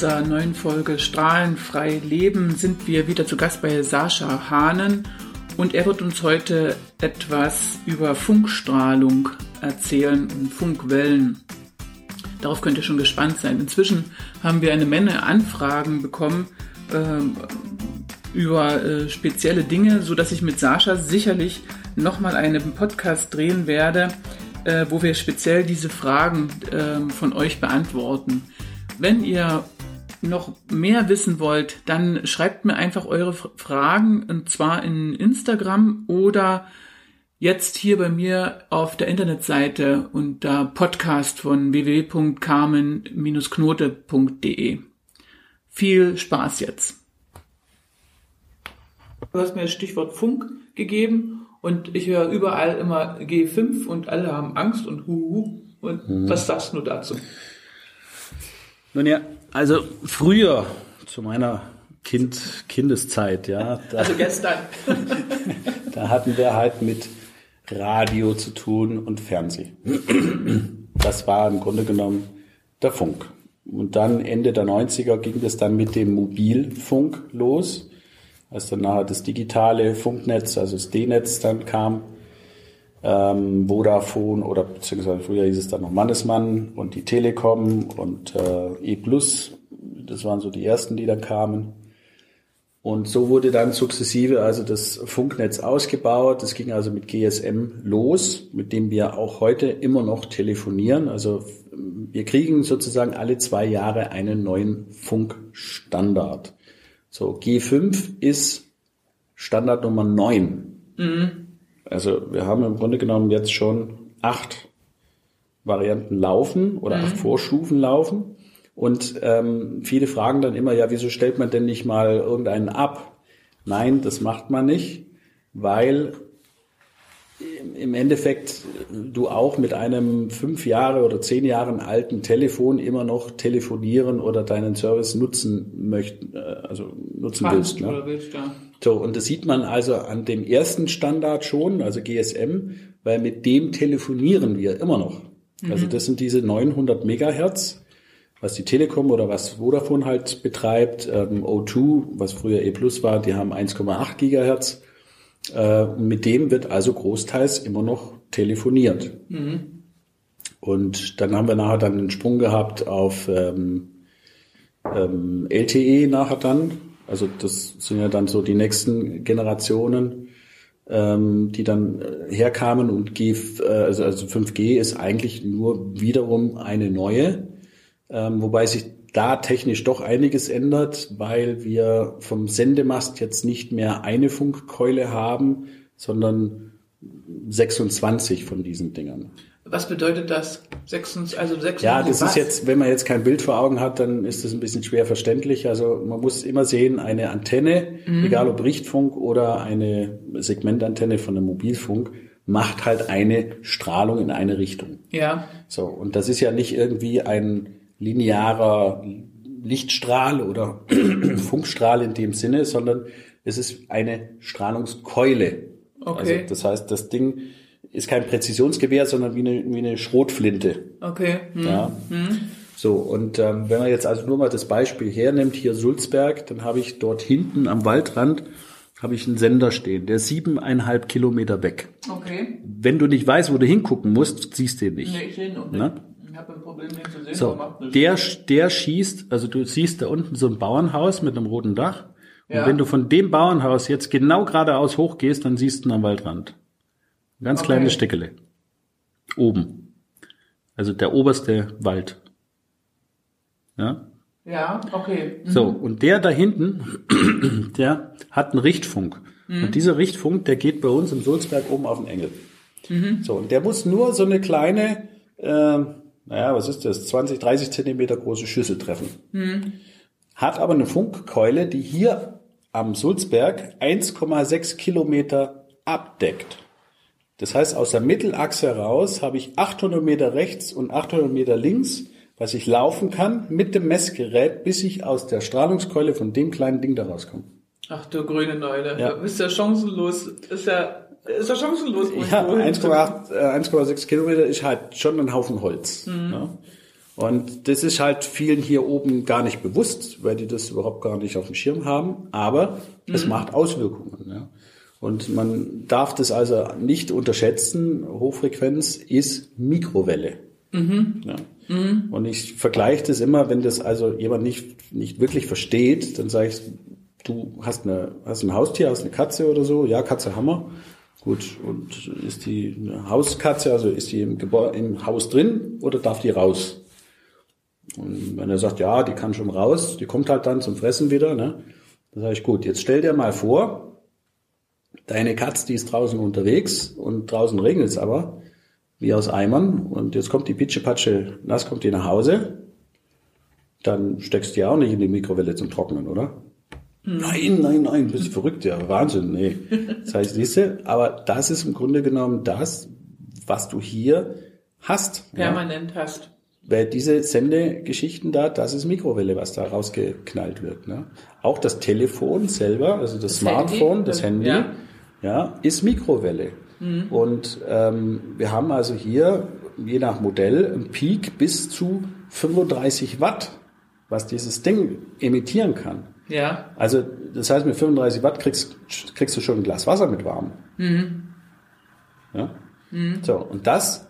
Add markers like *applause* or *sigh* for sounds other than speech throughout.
unserer neuen Folge Strahlenfrei Leben sind wir wieder zu Gast bei Sascha Hahnen und er wird uns heute etwas über Funkstrahlung erzählen und Funkwellen. Darauf könnt ihr schon gespannt sein. Inzwischen haben wir eine Menge Anfragen bekommen äh, über äh, spezielle Dinge, so dass ich mit Sascha sicherlich nochmal einen Podcast drehen werde, äh, wo wir speziell diese Fragen äh, von euch beantworten. Wenn ihr noch mehr wissen wollt, dann schreibt mir einfach eure Fragen und zwar in Instagram oder jetzt hier bei mir auf der Internetseite unter Podcast von www.carmen-knote.de. Viel Spaß jetzt. Du hast mir das Stichwort Funk gegeben und ich höre überall immer G5 und alle haben Angst und Huhu. Und mhm. was sagst du dazu? Nun ja, also früher zu meiner Kind, Kindeszeit, ja. Da, also gestern. *laughs* da hatten wir halt mit Radio zu tun und Fernsehen. Das war im Grunde genommen der Funk. Und dann Ende der 90er ging das dann mit dem Mobilfunk los, als dann nachher das digitale Funknetz, also das D-Netz dann kam, ähm, Vodafone oder beziehungsweise früher hieß es dann noch Mannesmann und die Telekom und äh, E+, das waren so die ersten, die dann kamen. Und so wurde dann sukzessive also das Funknetz ausgebaut. Das ging also mit GSM los, mit dem wir auch heute immer noch telefonieren. Also wir kriegen sozusagen alle zwei Jahre einen neuen Funkstandard. So, G5 ist Standard Nummer 9. Mhm. Also wir haben im Grunde genommen jetzt schon acht Varianten laufen oder mhm. acht Vorstufen laufen. Und ähm, viele fragen dann immer, ja, wieso stellt man denn nicht mal irgendeinen ab? Nein, das macht man nicht, weil im Endeffekt du auch mit einem fünf Jahre oder zehn Jahren alten Telefon immer noch telefonieren oder deinen Service nutzen möchten, äh, also nutzen Fand willst. Ne? willst ja. So, und das sieht man also an dem ersten Standard schon, also GSM, weil mit dem telefonieren wir immer noch. Also mhm. Also das sind diese 900 Megahertz was die Telekom oder was Vodafone halt betreibt. Ähm, O2, was früher E Plus war, die haben 1,8 Gigahertz. Äh, mit dem wird also großteils immer noch telefoniert. Mhm. Und dann haben wir nachher dann einen Sprung gehabt auf ähm, ähm, LTE nachher dann. Also das sind ja dann so die nächsten Generationen, ähm, die dann äh, herkamen und G, äh, also, also 5G ist eigentlich nur wiederum eine neue ähm, wobei sich da technisch doch einiges ändert, weil wir vom Sendemast jetzt nicht mehr eine Funkkeule haben, sondern 26 von diesen Dingern. Was bedeutet das? 26, also 26 ja, das was? ist jetzt, wenn man jetzt kein Bild vor Augen hat, dann ist das ein bisschen schwer verständlich. Also man muss immer sehen, eine Antenne, mhm. egal ob Richtfunk oder eine Segmentantenne von einem Mobilfunk, macht halt eine Strahlung in eine Richtung. Ja. So, und das ist ja nicht irgendwie ein linearer Lichtstrahl oder *clears throat* Funkstrahl in dem Sinne, sondern es ist eine Strahlungskeule. Okay. Also das heißt, das Ding ist kein Präzisionsgewehr, sondern wie eine, wie eine Schrotflinte. Okay. Hm. Ja. Hm. So, und ähm, wenn man jetzt also nur mal das Beispiel hernimmt, hier Sulzberg, dann habe ich dort hinten am Waldrand habe ich einen Sender stehen, der siebeneinhalb Kilometer weg. Okay. Wenn du nicht weißt, wo du hingucken musst, siehst du ihn nicht. Nee, ich sehe ihn noch nicht habe ein Problem, den zu sehen. So, der, der schießt, also du siehst da unten so ein Bauernhaus mit einem roten Dach. Und ja. wenn du von dem Bauernhaus jetzt genau geradeaus hochgehst, dann siehst du ihn am Waldrand. Ganz okay. kleines Steckele. Oben. Also der oberste Wald. Ja? Ja, okay. Mhm. So, und der da hinten, *clears throat* der hat einen Richtfunk. Mhm. Und dieser Richtfunk, der geht bei uns im Sulzberg oben auf den Engel. Mhm. So, und der muss nur so eine kleine, äh, naja, was ist das, 20, 30 Zentimeter große Schüssel treffen. Mhm. Hat aber eine Funkkeule, die hier am Sulzberg 1,6 Kilometer abdeckt. Das heißt, aus der Mittelachse heraus habe ich 800 Meter rechts und 800 Meter links, was ich laufen kann mit dem Messgerät, bis ich aus der Strahlungskeule von dem kleinen Ding da rauskomme. Ach du grüne Neune, ja. du bist ja chancenlos. Ist ja ist ja chancenlos. Ja, 1,8, äh, 1,6 Kilometer ist halt schon ein Haufen Holz. Mhm. Ne? Und das ist halt vielen hier oben gar nicht bewusst, weil die das überhaupt gar nicht auf dem Schirm haben. Aber mhm. es macht Auswirkungen. Ja. Und man darf das also nicht unterschätzen. Hochfrequenz ist Mikrowelle. Mhm. Ja. Mhm. Und ich vergleiche das immer, wenn das also jemand nicht, nicht wirklich versteht, dann sage ich, du hast, eine, hast ein Haustier, hast eine Katze oder so. Ja, Katze Hammer. Gut, und ist die eine Hauskatze, also ist die im, Gebäude, im Haus drin oder darf die raus? Und wenn er sagt, ja, die kann schon raus, die kommt halt dann zum Fressen wieder, ne? Dann sage ich, gut, jetzt stell dir mal vor, deine Katze, die ist draußen unterwegs und draußen regnet es aber, wie aus Eimern, und jetzt kommt die Pitsche-Patsche, nass kommt die nach Hause, dann steckst du ja auch nicht in die Mikrowelle zum Trocknen, oder? Hm. Nein, nein, nein, bist du verrückt, ja, Wahnsinn, nee. Das heißt, siehst du, aber das ist im Grunde genommen das, was du hier hast. Permanent ja? hast. Weil diese Sendegeschichten da, das ist Mikrowelle, was da rausgeknallt wird. Ne? Auch das Telefon selber, also das, das Smartphone, Handy, das Handy, ja. Ja, ist Mikrowelle. Mhm. Und ähm, wir haben also hier, je nach Modell, einen Peak bis zu 35 Watt, was dieses Ding emittieren kann. Ja. Also das heißt, mit 35 Watt kriegst, kriegst du schon ein Glas Wasser mit warm. Mhm. Ja? Mhm. So, und das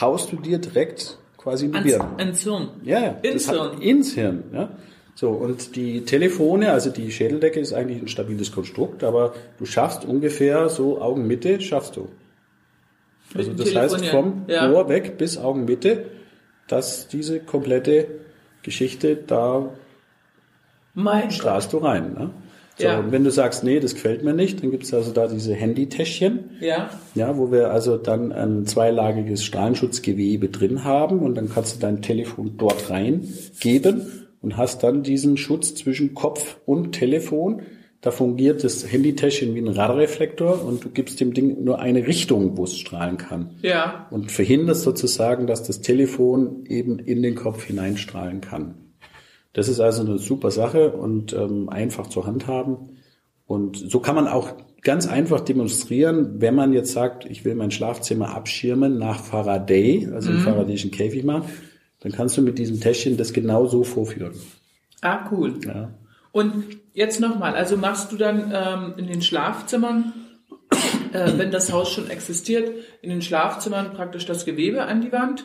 haust du dir direkt quasi in die Birne. Ins Hirn. Ja, ja. Ins Hirn. Ins Hirn, ja. So, und die Telefone, also die Schädeldecke ist eigentlich ein stabiles Konstrukt, aber du schaffst ungefähr so Augenmitte, schaffst du. Also das heißt vom ja. Ohr weg bis Augenmitte, dass diese komplette Geschichte da mein strahlst du rein. Ne? So, ja. und wenn du sagst, nee, das gefällt mir nicht, dann gibt es also da diese Handytäschchen, ja. ja, wo wir also dann ein zweilagiges Strahlenschutzgewebe drin haben und dann kannst du dein Telefon dort reingeben und hast dann diesen Schutz zwischen Kopf und Telefon. Da fungiert das Handytäschchen wie ein Radarreflektor und du gibst dem Ding nur eine Richtung, wo es strahlen kann. Ja. Und verhinderst sozusagen, dass das Telefon eben in den Kopf hineinstrahlen kann. Das ist also eine super Sache und ähm, einfach zu handhaben. Und so kann man auch ganz einfach demonstrieren, wenn man jetzt sagt, ich will mein Schlafzimmer abschirmen nach Faraday, also mhm. im Faradayschen Käfig machen, dann kannst du mit diesem Täschchen das genau so vorführen. Ah, cool. Ja. Und jetzt nochmal, also machst du dann ähm, in den Schlafzimmern, äh, wenn das Haus schon existiert, in den Schlafzimmern praktisch das Gewebe an die Wand?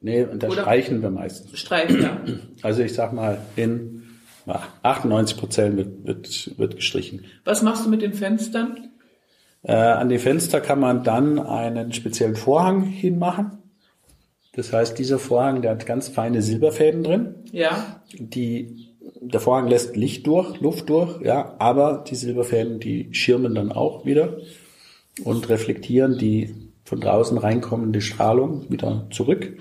Nee, und da streichen wir meistens. Streichen, ja. Also ich sag mal, in 98 Prozent wird, wird, wird gestrichen. Was machst du mit den Fenstern? Äh, an die Fenster kann man dann einen speziellen Vorhang hinmachen. Das heißt, dieser Vorhang, der hat ganz feine Silberfäden drin. Ja. Die, der Vorhang lässt Licht durch, Luft durch, ja, aber die Silberfäden, die schirmen dann auch wieder und reflektieren die von draußen reinkommende Strahlung wieder zurück.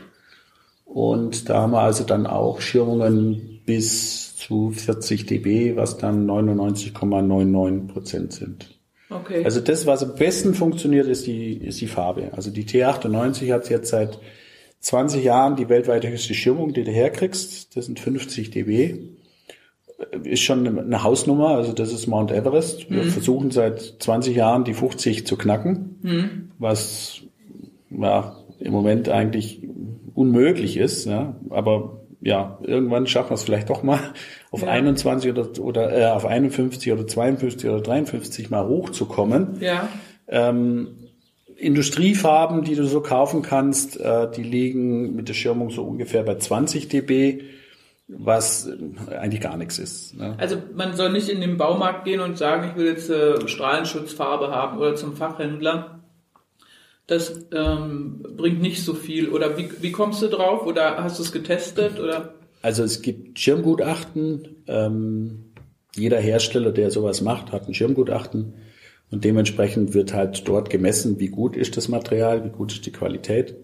Und da haben wir also dann auch Schirmungen bis zu 40 dB, was dann 99,99 Prozent sind. Okay. Also das, was am besten funktioniert, ist die, ist die Farbe. Also die T98 hat jetzt seit 20 Jahren die weltweite höchste Schirmung, die du herkriegst. Das sind 50 dB. Ist schon eine Hausnummer, also das ist Mount Everest. Wir mhm. versuchen seit 20 Jahren die 50 zu knacken, mhm. was ja, im Moment eigentlich unmöglich ist. Ja? Aber ja, irgendwann schaffen wir es vielleicht doch mal auf ja. 21 oder, oder äh, auf 51 oder 52 oder 53 mal hochzukommen. Ja. Ähm, Industriefarben, die du so kaufen kannst, äh, die liegen mit der Schirmung so ungefähr bei 20 dB, was eigentlich gar nichts ist. Ne? Also man soll nicht in den Baumarkt gehen und sagen, ich will jetzt äh, Strahlenschutzfarbe haben oder zum Fachhändler das ähm, bringt nicht so viel. Oder wie, wie kommst du drauf? Oder hast du es getestet? Oder? Also es gibt Schirmgutachten. Ähm, jeder Hersteller, der sowas macht, hat ein Schirmgutachten. Und dementsprechend wird halt dort gemessen, wie gut ist das Material, wie gut ist die Qualität.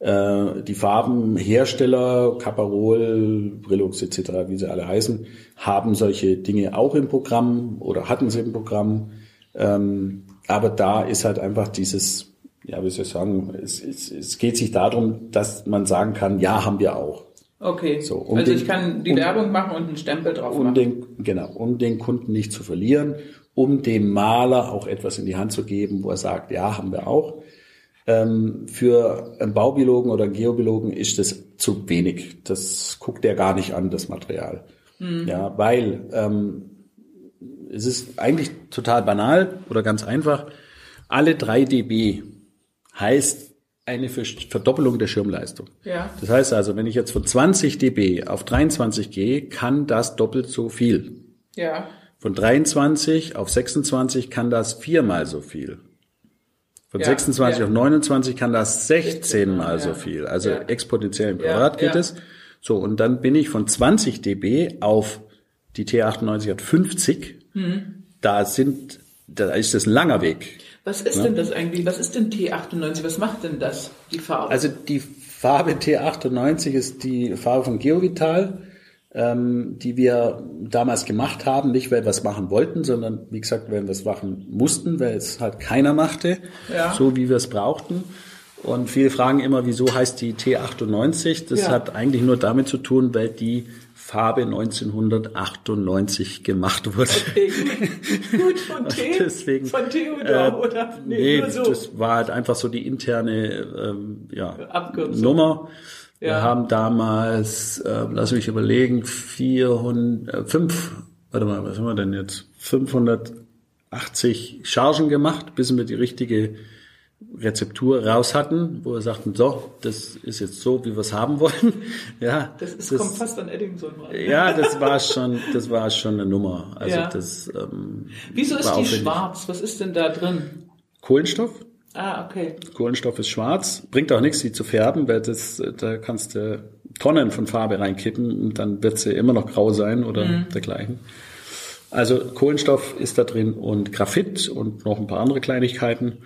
Äh, die Farbenhersteller, Caparol, Brillux etc., wie sie alle heißen, haben solche Dinge auch im Programm oder hatten sie im Programm. Ähm, aber da ist halt einfach dieses ja, wie soll ich sagen, es, es, es geht sich darum, dass man sagen kann, ja, haben wir auch. Okay. So, um also den, ich kann die um, Werbung machen und einen Stempel drauf um machen. Den, genau, um den Kunden nicht zu verlieren, um dem Maler auch etwas in die Hand zu geben, wo er sagt, ja, haben wir auch. Ähm, für einen Baubiologen oder einen Geobiologen ist das zu wenig. Das guckt er gar nicht an, das Material. Mhm. Ja, weil ähm, es ist eigentlich total banal oder ganz einfach. Alle drei dB heißt eine Verdoppelung der Schirmleistung. Ja. Das heißt also, wenn ich jetzt von 20 dB auf 23 gehe, kann das doppelt so viel. Ja. Von 23 auf 26 kann das viermal so viel. Von ja, 26 ja. auf 29 kann das 16 mal ja. so viel. Also exponentiell im Quadrat geht es. So, und dann bin ich von 20 dB auf die T98 hat 50. Mhm. Da sind, da ist das ein langer Weg. Was ist denn das eigentlich? Was ist denn T98? Was macht denn das, die Farbe? Also die Farbe T98 ist die Farbe von Geovital ähm, die wir damals gemacht haben, nicht weil wir es machen wollten, sondern wie gesagt, weil wir es machen mussten, weil es halt keiner machte, ja. so wie wir es brauchten. Und viele fragen immer, wieso heißt die T98? Das ja. hat eigentlich nur damit zu tun, weil die Farbe 1998 gemacht wurde. Okay, gut. von *laughs* T? Deswegen, von Theodor, äh, oder? Nee, nee so. das war halt einfach so die interne ähm, ja, Nummer. Ja. Wir haben damals, äh, lass mich überlegen, 400, äh, 5, warte mal, was haben wir denn jetzt? 580 Chargen gemacht, bis wir die richtige Rezeptur raus hatten, wo wir sagten, so, das ist jetzt so, wie wir es haben wollen. *laughs* Ja, das, ist, das kommt fast an Eddington rein. Ja, *laughs* das war schon, das war schon eine Nummer. Also ja. das. Ähm, Wieso ist die schwarz? Was ist denn da drin? Kohlenstoff. Ah, okay. Kohlenstoff ist schwarz. Bringt auch nichts, sie zu färben, weil das, da kannst du Tonnen von Farbe reinkippen und dann wird sie immer noch grau sein oder mhm. dergleichen. Also Kohlenstoff ist da drin und Graphit und noch ein paar andere Kleinigkeiten.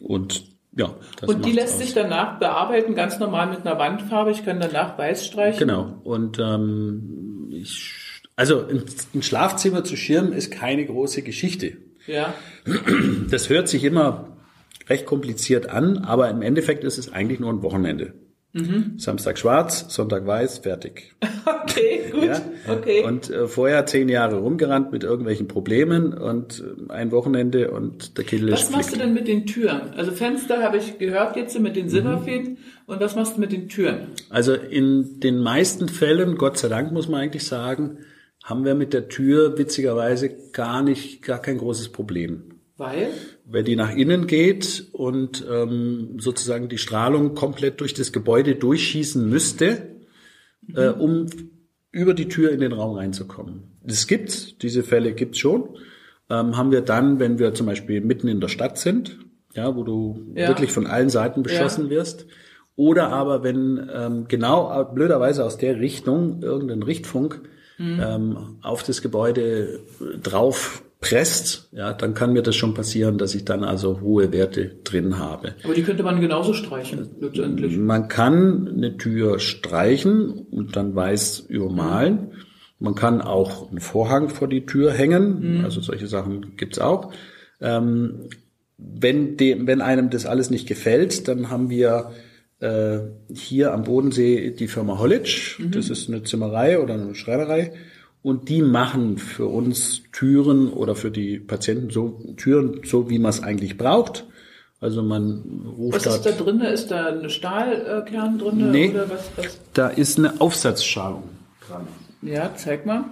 Und ja. Und die lässt aus. sich danach bearbeiten, ganz normal mit einer Wandfarbe. Ich kann danach weiß streichen. Genau. Und ähm, ich, also ein, ein Schlafzimmer zu schirmen ist keine große Geschichte. Ja. Das hört sich immer recht kompliziert an, aber im Endeffekt ist es eigentlich nur ein Wochenende. Mhm. Samstag schwarz, Sonntag weiß, fertig. *laughs* Okay, gut. Ja? Okay. Und äh, vorher zehn Jahre rumgerannt mit irgendwelchen Problemen und äh, ein Wochenende und der Kittel ist Was machst du denn mit den Türen? Also Fenster habe ich gehört jetzt mit den Silberfäden. Mhm. Und was machst du mit den Türen? Also in den meisten Fällen, Gott sei Dank muss man eigentlich sagen, haben wir mit der Tür witzigerweise gar nicht, gar kein großes Problem. Weil? Weil die nach innen geht und ähm, sozusagen die Strahlung komplett durch das Gebäude durchschießen müsste, mhm. äh, um über die Tür in den Raum reinzukommen. Das gibt's, diese Fälle gibt's schon. Ähm, haben wir dann, wenn wir zum Beispiel mitten in der Stadt sind, ja, wo du ja. wirklich von allen Seiten beschossen ja. wirst, oder aber wenn ähm, genau blöderweise aus der Richtung irgendein Richtfunk mhm. ähm, auf das Gebäude drauf presst, ja, dann kann mir das schon passieren, dass ich dann also hohe Werte drin habe. Aber die könnte man genauso streichen, letztendlich. Man kann eine Tür streichen und dann weiß übermalen. Man kann auch einen Vorhang vor die Tür hängen, mhm. also solche Sachen gibt's auch. Ähm, wenn, dem, wenn einem das alles nicht gefällt, dann haben wir äh, hier am Bodensee die Firma Hollitsch. Mhm. Das ist eine Zimmerei oder eine Schreinerei und die machen für uns Türen oder für die Patienten so Türen, so wie man es eigentlich braucht. Also man ruft Was ist da drin? Ist da eine Stahlkern drin? Nee, oder was, was? da ist eine Aufsatzschalung dran. Ja, zeig mal.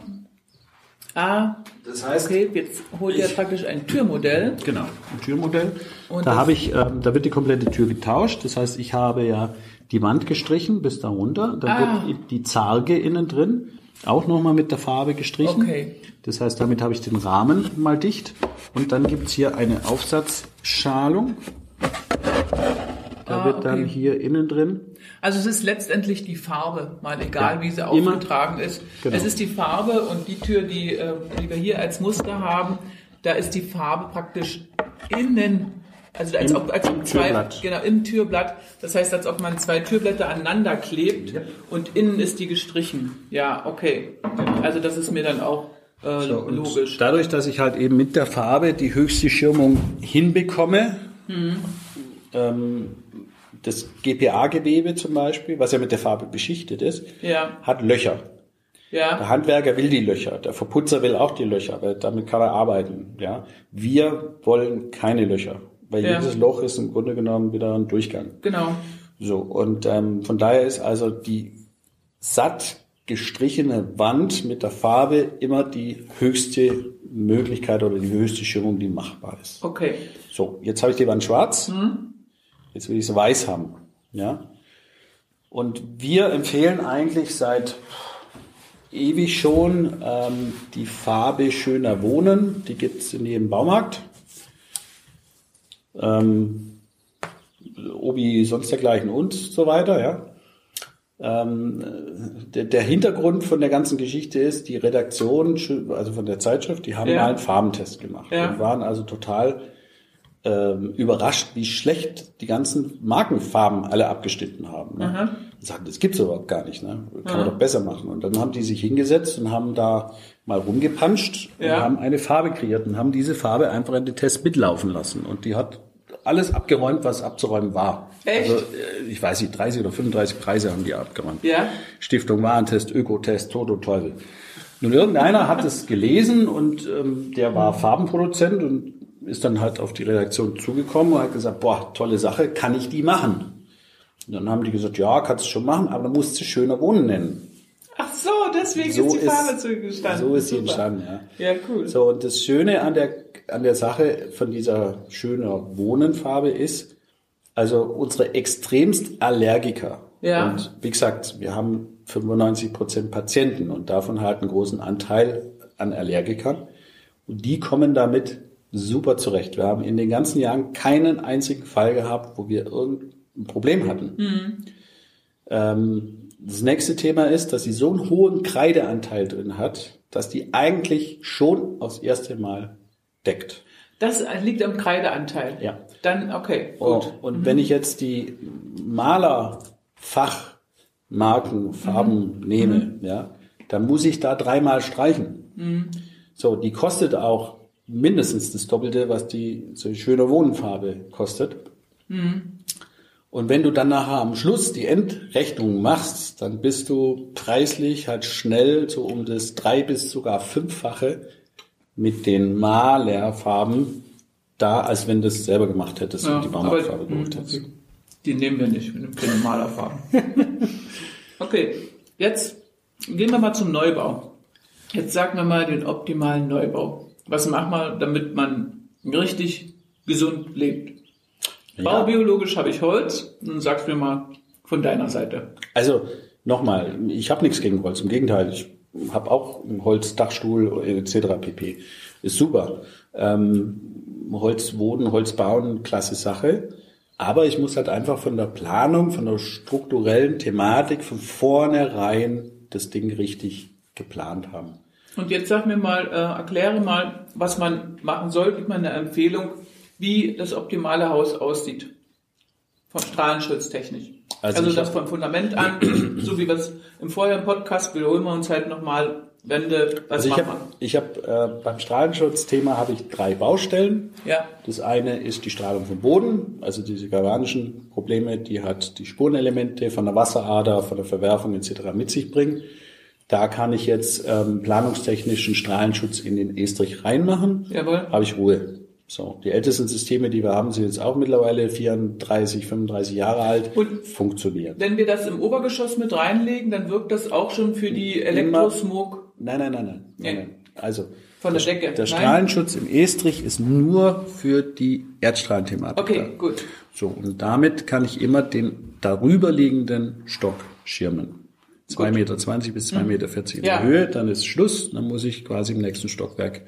Ah, das heißt, okay, jetzt holt er praktisch ein Türmodell. Genau, ein Türmodell. Und da habe ich, ähm, da wird die komplette Tür getauscht. Das heißt, ich habe ja die Wand gestrichen bis da runter. Da ah. wird die Zarge innen drin auch nochmal mit der Farbe gestrichen. Okay. Das heißt, damit habe ich den Rahmen mal dicht. Und dann gibt's hier eine Aufsatzschalung. Da ah, wird dann okay. hier innen drin. Also es ist letztendlich die Farbe, mal egal ja, wie sie aufgetragen ist. Genau. Es ist die Farbe und die Tür, die, äh, die wir hier als Muster haben, da ist die Farbe praktisch innen also als Im, ob, als ob zwei, Türblatt. genau, im Türblatt. Das heißt, als ob man zwei Türblätter aneinander klebt ja. und innen ist die gestrichen. Ja, okay. Also das ist mir dann auch äh, so, logisch. Dadurch, dass ich halt eben mit der Farbe die höchste Schirmung hinbekomme, mhm. ähm, das GPA-Gewebe zum Beispiel, was ja mit der Farbe beschichtet ist, ja. hat Löcher. Ja. Der Handwerker will die Löcher, der Verputzer will auch die Löcher, weil damit kann er arbeiten. Ja, wir wollen keine Löcher. Weil Ja. jedes Loch ist im Grunde genommen wieder ein Durchgang. Genau. So, und ähm, von daher ist also die satt gestrichene Wand mit der Farbe immer die höchste Möglichkeit oder die höchste Schirmung, die machbar ist. Okay. So, jetzt habe ich die Wand schwarz. Jetzt will ich sie weiß haben. Ja. Und wir empfehlen eigentlich seit ewig schon ähm, die Farbe Schöner Wohnen. Die gibt's in jedem Baumarkt. Ähm, Obi sonst dergleichen und so weiter, ja. Ähm, der, der Hintergrund von der ganzen Geschichte ist, die Redaktion, also von der Zeitschrift, die haben Ja. mal einen Farbentest gemacht Ja. und waren also total ähm, überrascht, wie schlecht die ganzen Markenfarben alle abgeschnitten haben. Ne? Und Sagten, das gibt's überhaupt gar nicht, ne? Kann man doch besser machen. Und dann haben die sich hingesetzt und haben da mal rumgepanscht und Ja. haben eine Farbe kreiert und haben diese Farbe einfach in den Test mitlaufen lassen. Und die hat alles abgeräumt, was abzuräumen war. Echt? Also, äh, ich weiß nicht, 30 oder 35 Preise haben die abgeräumt. Ja. Stiftung Warentest, Ökotest, und Teufel. Nun, irgendeiner hat es gelesen und ähm, der war Farbenproduzent und ist dann halt auf die Redaktion zugekommen und hat gesagt, boah, tolle Sache, kann ich die machen? Und dann haben die gesagt, ja, kannst du schon machen, aber dann musst du schöner Wohnen nennen. Ach so, deswegen So ist die ist- Farbe zugestanden. So ist sie entstanden, ja. Ja, cool. So, und das Schöne an der, an der Sache von dieser schöner Wohnenfarbe ist, also unsere extremst Allergiker. Ja. Und wie gesagt, wir haben 95 Prozent Patienten und davon halt einen großen Anteil an Allergikern. Und die kommen damit super zurecht. Wir haben in den ganzen Jahren keinen einzigen Fall gehabt, wo wir irgendein Problem hatten. Ähm, das nächste Thema ist, dass sie so einen hohen Kreideanteil drin hat, dass die eigentlich schon aufs erste Mal deckt. Das liegt am Kreideanteil. Ja. Dann, okay, Oh, gut. und wenn ich jetzt die Malerfachmarken, Farben nehme, ja, dann muss ich da dreimal streichen. So, die kostet auch mindestens das Doppelte, was die so schöne Wohnenfarbe kostet. Und wenn du dann nachher am Schluss die Endrechnung machst, dann bist du preislich halt schnell so um das drei bis sogar fünffache mit den Malerfarben da, als wenn du es selber gemacht hättest Ja, und die Baumarktfarbe geholt hättest. okay. Die nehmen wir nicht, wir nehmen keine Malerfarben. *laughs* okay, jetzt gehen wir mal zum Neubau. Jetzt sagen wir mal den optimalen Neubau. Was macht man, damit man richtig gesund lebt? Ja. Baubiologisch habe ich Holz. Nun sagst du mir mal von deiner Seite. Also nochmal, ich habe nichts gegen Holz. Im Gegenteil, ich habe auch einen Holzdachstuhl etc. pp. Ist super. Ähm, Holz wohnen, Holz bauen, klasse Sache. Aber ich muss halt einfach von der Planung, von der strukturellen Thematik von vornherein das Ding richtig geplant haben. Und jetzt sag mir mal, äh, erkläre mal, was man machen soll, gib mal eine Empfehlung, wie das optimale Haus aussieht. Von strahlenschutztechnisch. Also Also, das vom Fundament an, *clears throat* so wie wir es im vorherigen Podcast wiederholen wir uns halt nochmal Wände, was Also ich macht habe man? ich hab, äh, beim Strahlenschutzthema habe ich drei Baustellen. Ja, Das eine ist die Strahlung vom Boden, also diese galvanischen Probleme, die halt die Spurenelemente von der Wasserader, von der Verwerfung etc. mit sich bringen. Da kann ich jetzt ähm, planungstechnischen Strahlenschutz in den Estrich reinmachen. Jawohl. Habe ich Ruhe. So, die ältesten Systeme, die wir haben, sind jetzt auch mittlerweile 34, 35 Jahre alt. Und- funktioniert. wenn wir das im Obergeschoss mit reinlegen, dann wirkt das auch schon für die Elektrosmog Nein, nein, nein, nein. Nein, nein. Also von der Decke. der Nein? Strahlenschutz im Estrich ist nur für die Erdstrahlenthematik. Okay, da. gut. So, und damit kann ich immer den darüberliegenden Stock schirmen. 2,20 Meter bis 2,40 Meter in Mhm. Ja. der Höhe, dann ist Schluss, dann muss ich quasi im nächsten Stockwerk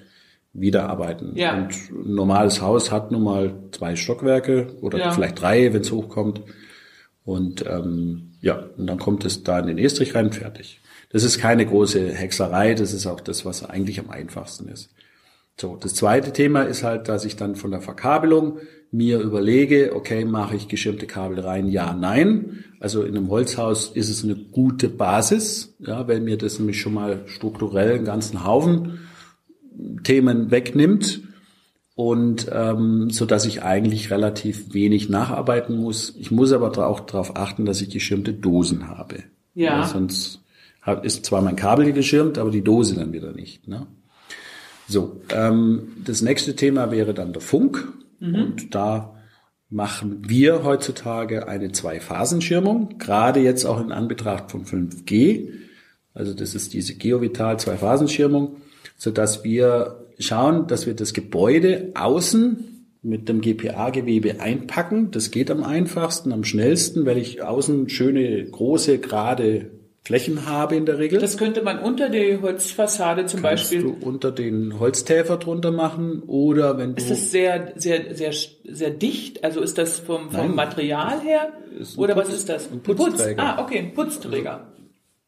wieder arbeiten. Ja. Und ein normales Haus hat nun mal zwei Stockwerke oder Ja. vielleicht drei, wenn es hochkommt. Und ähm, ja, und dann kommt es da in den Estrich rein, fertig. Das ist keine große Hexerei, das ist auch das, was eigentlich am einfachsten ist. So, das zweite Thema ist halt, dass ich dann von der Verkabelung mir überlege, okay, mache ich geschirmte Kabel rein? Ja, nein. Also in einem Holzhaus ist es eine gute Basis, ja, weil mir das nämlich schon mal strukturell einen ganzen Haufen Themen wegnimmt und ähm, so dass ich eigentlich relativ wenig nacharbeiten muss. Ich muss aber auch darauf achten, dass ich geschirmte Dosen habe. Ja. Weil sonst hab- ist zwar mein Kabel geschirmt, aber die Dose dann wieder nicht. Ne? So, ähm, das nächste Thema wäre dann der Funk. Und da machen wir heutzutage eine Zwei-Phasenschirmung, gerade jetzt auch in Anbetracht von 5G. Also das ist diese Geovital Zwei-Phasenschirmung, so dass wir schauen, dass wir das Gebäude außen mit dem GPA-Gewebe einpacken. Das geht am einfachsten, am schnellsten, weil ich außen schöne, große, gerade Flächen habe in der Regel. Das könnte man unter die Holzfassade zum Kannst Beispiel. du unter den Holztäfer drunter machen oder wenn du Ist das sehr, sehr, sehr, sehr dicht? Also ist das vom, vom Nein. Material her? Ein Oder Putz- was ist das? ein Putz. Putzträger. Ah, okay, ein Putzträger.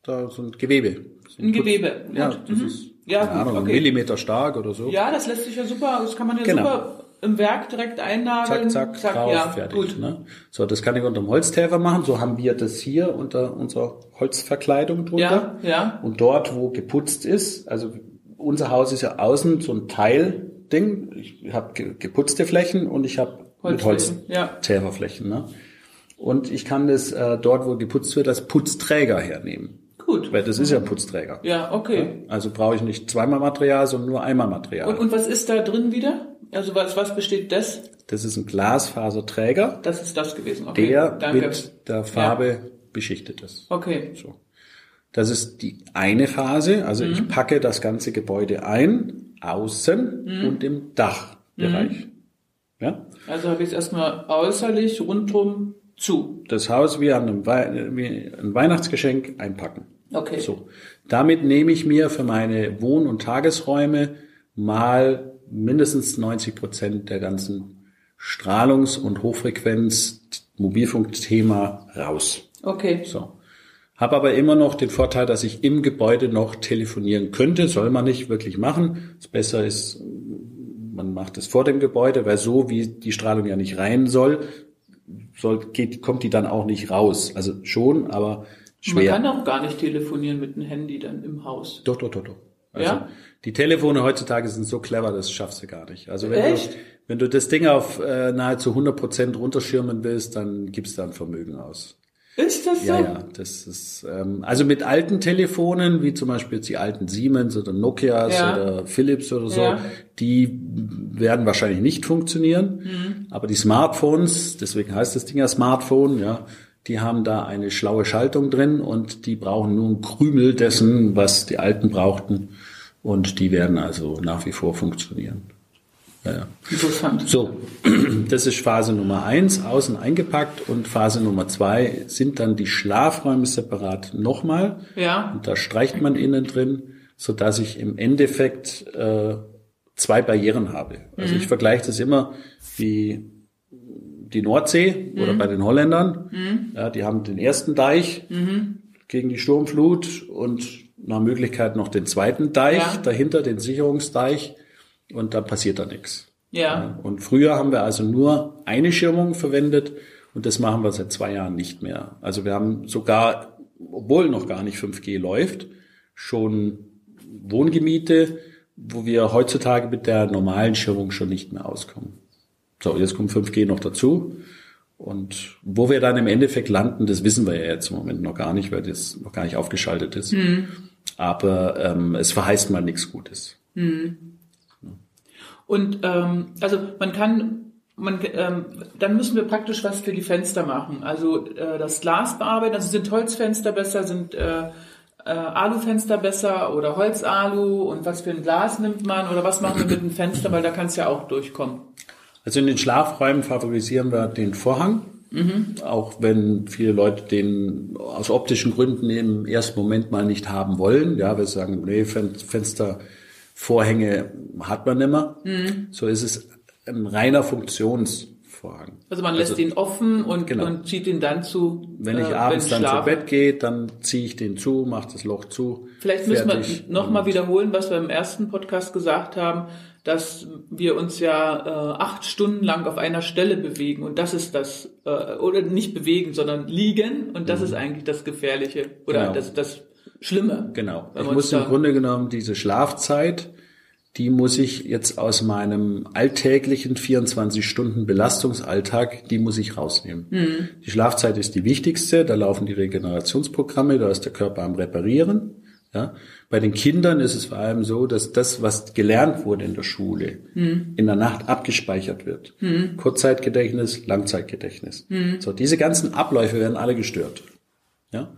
da so ein Gewebe. So Ein Putz- Gewebe. Ja, das Mhm. ist Ja, keine Ahnung, okay. Millimeter stark oder so. Ja, das lässt sich ja super, das kann man ja Genau. super im Werk direkt einnageln. Zack, zack, drauf, ja, fertig. gut. Ne? So, das kann ich unter dem Holztäfer machen. So haben wir das hier unter unserer Holzverkleidung drunter. Ja, ja. Und dort, wo geputzt ist, also unser Haus ist ja außen so ein Teilding. Ich habe ge geputzte Flächen und ich habe mit Holzflächen, ja. Holztäferflächen. Ne? Und ich kann das äh, dort, wo geputzt wird, als Putzträger hernehmen. Gut. Weil das ist ja ein Putzträger. Ja, okay. Also brauche ich nicht zweimal Material, sondern nur einmal Material. Und, und was ist da drin wieder? Also was, was besteht das? das ist ein Glasfaserträger, Das ist das gewesen. Okay, der danke. mit der Farbe beschichtet ist. Okay. So. Das ist die eine Phase. Also Mhm. ich packe das ganze Gebäude ein, außen Mhm. und im Dachbereich. Ja? Also habe ich es erstmal äußerlich rundum zu. Das Haus wie an einem wie ein Weihnachtsgeschenk einpacken. Okay. So. Damit nehme ich mir für meine Wohn- und Tagesräume mal mindestens 90 Prozent der ganzen Strahlungs- und Hochfrequenz-Mobilfunkthema raus. Okay. So. Habe aber immer noch den Vorteil, dass ich im Gebäude noch telefonieren könnte. Soll man nicht wirklich machen. Das besser ist, man macht es vor dem Gebäude, weil so wie die Strahlung ja nicht rein soll, soll geht, kommt die dann auch nicht raus. Also schon, aber Man schwer. kann auch gar nicht telefonieren mit einem Handy dann im Haus. Doch, doch, doch, doch. Also Ja? die Telefone heutzutage sind so clever, das schaffst du gar nicht. Also wenn Echt? du wenn du das Ding auf äh, nahezu 100 Prozent runterschirmen willst, dann gibst du ein Vermögen aus. Ist das so? Ja, ja, das ist ähm, also mit alten Telefonen, wie zum Beispiel jetzt die alten Siemens oder Nokias Ja. oder Philips oder so, Ja. die werden wahrscheinlich nicht funktionieren. Mhm. Aber die Smartphones, deswegen heißt das Ding ja Smartphone, ja, die haben da eine schlaue Schaltung drin und die brauchen nur einen Krümel dessen, was die alten brauchten. Und die werden also nach wie vor funktionieren. Ja, ja. Interessant. So, *clears throat* das ist Phase Nummer eins, außen eingepackt und Phase Nummer zwei sind dann die Schlafräume separat nochmal. Ja. Und da streicht man innen drin, so dass ich im Endeffekt äh, zwei Barrieren habe. Also ich vergleiche das immer wie die Nordsee oder bei den Holländern. Ja, die haben den ersten Deich gegen die Sturmflut und nach Möglichkeit noch den zweiten Deich Ja. dahinter, den Sicherungsdeich. Und da passiert da nichts. Ja. Und früher haben wir also nur eine Schirmung verwendet und das machen wir seit zwei Jahren nicht mehr. Also wir haben sogar, obwohl noch gar nicht 5G läuft, schon Wohngebiete, wo wir heutzutage mit der normalen Schirmung schon nicht mehr auskommen. So, jetzt kommt 5G noch dazu. Und wo wir dann im Endeffekt landen, das wissen wir ja jetzt im Moment noch gar nicht, weil das noch gar nicht aufgeschaltet ist. Aber ähm, es verheißt mal nichts Gutes. Und ähm, also man kann, man, ähm, dann müssen wir praktisch was für die Fenster machen. Also äh, das Glas bearbeiten. Also sind Holzfenster besser, sind äh, äh, Alufenster besser oder Holzalu und was für ein Glas nimmt man oder was machen wir mit dem Fenster, weil da kann es ja auch durchkommen. Also in den Schlafräumen favorisieren wir den Vorhang, auch wenn viele Leute den aus optischen Gründen im ersten Moment mal nicht haben wollen. Ja, wir sagen, nee, Fen Fenstervorhänge hat man nimmer. So ist es ein reiner Funktionsvorhang. Also man lässt ihn offen und, genau. und zieht ihn dann zu. Wenn ich äh, abends dann zu. Bett gehe, dann ziehe ich den zu, mache das Loch zu. Vielleicht müssen wir nochmal wiederholen, was wir im ersten Podcast gesagt haben, dass wir uns ja äh, acht Stunden lang auf einer Stelle bewegen und das ist das, äh, oder nicht bewegen, sondern liegen und das ist eigentlich das Gefährliche oder Mhm. Genau. das, das Schlimme. Genau. Ich muss im Grunde genommen diese Schlafzeit, die muss ich jetzt aus meinem alltäglichen 24 Stunden Belastungsalltag, die muss ich rausnehmen. Die Schlafzeit ist die wichtigste, da laufen die Regenerationsprogramme, da ist der Körper am Reparieren. Ja? Bei den Kindern ist es vor allem so, dass das, was gelernt wurde in der Schule, hm. in der Nacht abgespeichert wird. Hm. Kurzzeitgedächtnis, Langzeitgedächtnis. Hm. So, diese ganzen Abläufe werden alle gestört. Ja?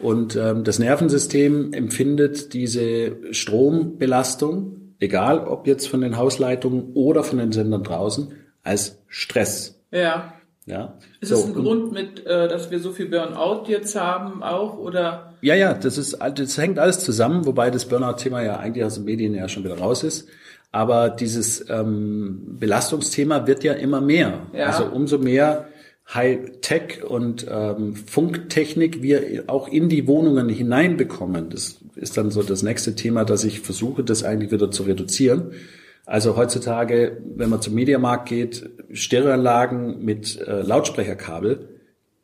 Und ähm, das Nervensystem empfindet diese Strombelastung, egal ob jetzt von den Hausleitungen oder von den Sendern draußen, als Stress. Ja. Ja. Ist so, es ein Grund mit, äh, dass wir so viel Burnout jetzt haben auch oder? Ja, ja, das ist, das hängt alles zusammen, wobei das Burnout-Thema ja eigentlich aus den Medien ja schon wieder raus ist. Aber dieses ähm, Belastungsthema wird ja immer mehr. Ja. Also umso mehr High-Tech und ähm, Funktechnik wir auch in die Wohnungen hineinbekommen. Das ist dann so das nächste Thema, dass ich versuche, das eigentlich wieder zu reduzieren. Also heutzutage, wenn man zum Mediamarkt geht, Stereoanlagen mit äh, Lautsprecherkabel,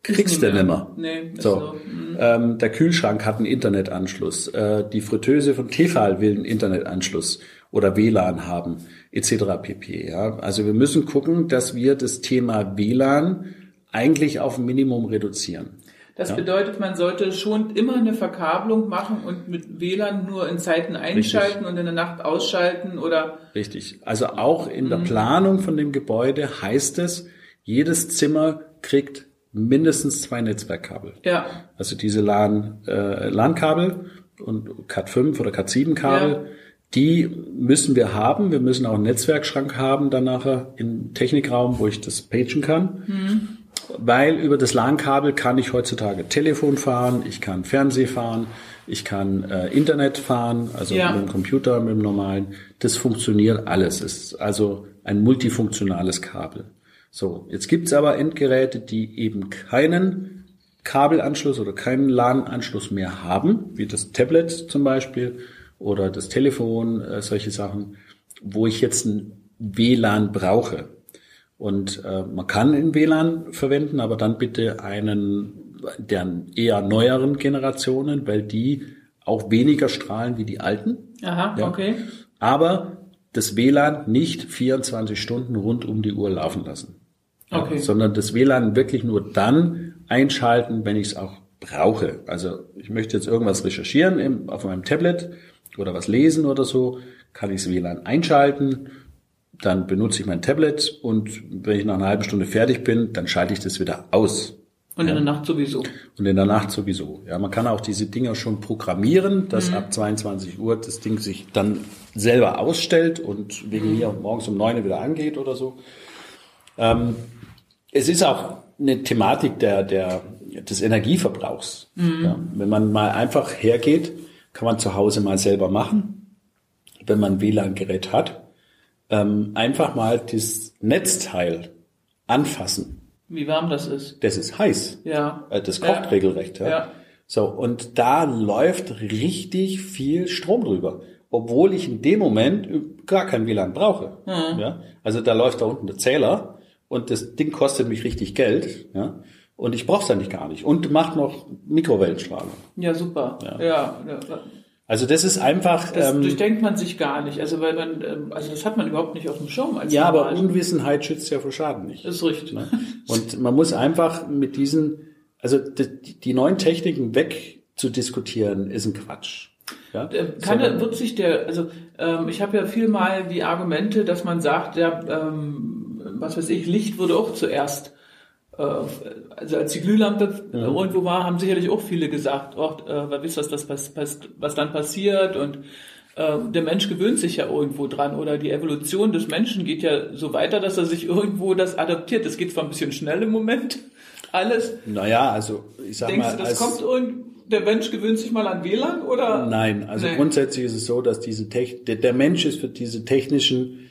kriegst du nimmer. Nee, so. so. Mhm. Ähm, der Kühlschrank hat einen Internetanschluss. Äh, die Fritteuse von Tefal will einen Internetanschluss oder WLAN haben, etc. pp. Ja? Also wir müssen gucken, dass wir das Thema WLAN eigentlich auf ein Minimum reduzieren. Das ja. bedeutet, man sollte schon immer eine Verkabelung machen und mit WLAN nur in Zeiten einschalten Richtig. und in der Nacht ausschalten oder? Richtig. Also auch in der mhm. Planung von dem Gebäude heißt es, jedes Zimmer kriegt mindestens zwei Netzwerkkabel. Ja. Also diese LAN, äh, LAN-Kabel und Cat5 oder Cat7-Kabel, ja. die müssen wir haben. Wir müssen auch einen Netzwerkschrank haben dann nachher im Technikraum, wo ich das pagen kann. Mhm weil über das LAN-Kabel kann ich heutzutage Telefon fahren, ich kann Fernseh fahren, ich kann äh, Internet fahren, also ja. mit dem Computer, mit dem normalen. Das funktioniert alles. ist also ein multifunktionales Kabel. So, jetzt gibt's aber Endgeräte, die eben keinen Kabelanschluss oder keinen LAN-Anschluss mehr haben, wie das Tablet zum Beispiel oder das Telefon, äh, solche Sachen, wo ich jetzt ein WLAN brauche. Und äh, man kann in WLAN verwenden, aber dann bitte einen der eher neueren Generationen, weil die auch weniger strahlen wie die alten. Aha, ja. okay. Aber das WLAN nicht 24 Stunden rund um die Uhr laufen lassen. Okay. sondern das WLAN wirklich nur dann einschalten, wenn ich es auch brauche. Also ich möchte jetzt irgendwas recherchieren im, auf meinem Tablet oder was lesen oder so, kann ich das WLAN einschalten dann benutze ich mein Tablet und wenn ich nach einer halben Stunde fertig bin, dann schalte ich das wieder aus. Und in der Nacht sowieso. Und in der Nacht sowieso. Ja, man kann auch diese Dinger schon programmieren, dass mhm. ab 22 Uhr das Ding sich dann selber ausstellt und wegen mhm. mir morgens um neun wieder angeht oder so. Ähm, es ist auch eine Thematik der, der, des Energieverbrauchs. Mhm. Ja, wenn man mal einfach hergeht, kann man zu Hause mal selber machen, wenn man ein WLAN-Gerät hat ähm, einfach mal das Netzteil anfassen. Wie warm das ist. Das ist heiß. Ja. Äh, das kocht ja. regelrecht. Ja. ja. So, und da läuft richtig viel Strom drüber. Obwohl ich in dem Moment gar kein WLAN brauche. Mhm. Ja. Also da läuft da unten der Zähler und das Ding kostet mich richtig Geld. Ja. Und ich brauche es eigentlich gar nicht. Und macht noch Mikrowellenstrahlung. Ja, super. Ja. ja. Also das ist einfach. Das ähm, durchdenkt man sich gar nicht. Also weil man, ähm, also das hat man überhaupt nicht auf dem Schirm. Als ja, aber Unwissenheit schützt ja vor Schaden nicht. Das ist richtig. Ne? Und man muss einfach mit diesen, also die, die neuen Techniken weg zu diskutieren, ist ein Quatsch. Ja? Kann, so, wird sich der, also ähm, ich habe ja viel mal die Argumente, dass man sagt, ja, ähm, was weiß ich, Licht wurde auch zuerst äh, also als die Glühlampe ja. irgendwo war, haben sicherlich auch viele gesagt, oh, äh, wer weiß, was, das, was, was dann passiert und äh, der Mensch gewöhnt sich ja irgendwo dran oder die Evolution des Menschen geht ja so weiter, dass er sich *laughs* irgendwo das adaptiert. Das geht zwar ein bisschen schnell im Moment, alles. Naja, also ich sag Denkst mal. Du, das kommt irgend, der Mensch gewöhnt sich mal an WLAN oder? Nein, also nee. grundsätzlich ist es so, dass diese Tech, der, der Mensch ist für diese technischen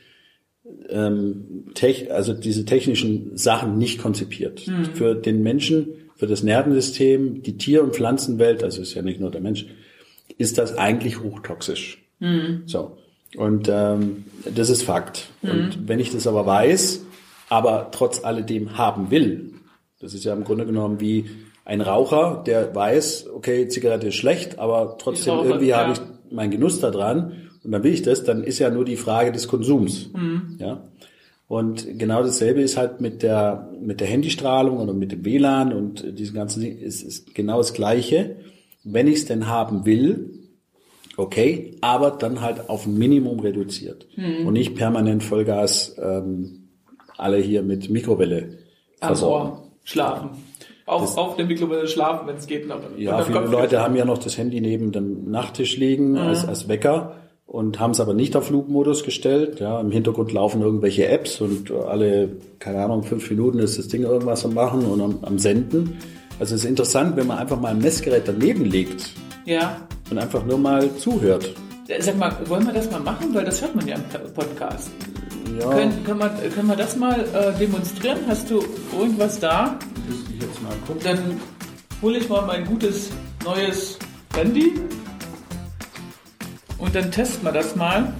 ähm, tech, also diese technischen Sachen nicht konzipiert. Mhm. Für den Menschen, für das Nervensystem, die Tier- und Pflanzenwelt, also ist ja nicht nur der Mensch, ist das eigentlich hochtoxisch. Mhm. So. Und ähm, das ist Fakt. Mhm. Und wenn ich das aber weiß, aber trotz alledem haben will, das ist ja im Grunde genommen wie ein Raucher, der weiß, okay, Zigarette ist schlecht, aber trotzdem Rauche, irgendwie ja. habe ich meinen Genuss daran und dann will ich das, dann ist ja nur die Frage des Konsums. Mhm. Ja. Und genau dasselbe ist halt mit der, mit der Handystrahlung oder mit dem WLAN und diesen ganzen Dingen, ist, ist genau das Gleiche. Wenn ich es denn haben will, okay, aber dann halt auf ein Minimum reduziert Hm. und nicht permanent Vollgas ähm, alle hier mit Mikrowelle versorgen. Ohr schlafen. Auf, auf der Mikrowelle schlafen, wenn es geht. Ja, Und viele Leute haben ja noch das Handy neben dem Nachttisch liegen als, als Wecker und haben es aber nicht auf Flugmodus gestellt. Ja, im Hintergrund laufen irgendwelche Apps und alle, keine Ahnung, fünf Minuten ist das Ding irgendwas am Machen und am, am Senden. Also es ist interessant, wenn man einfach mal ein Messgerät daneben legt Ja. und einfach nur mal zuhört. Sag mal, wollen wir das mal machen? Weil das hört man ja im Podcast. Ja, Können, können, wir, können wir das mal äh, demonstrieren? Hast du irgendwas da? muss ich jetzt mal gucken. Dann hole ich mal mein gutes neues Handy und dann testen wir das mal.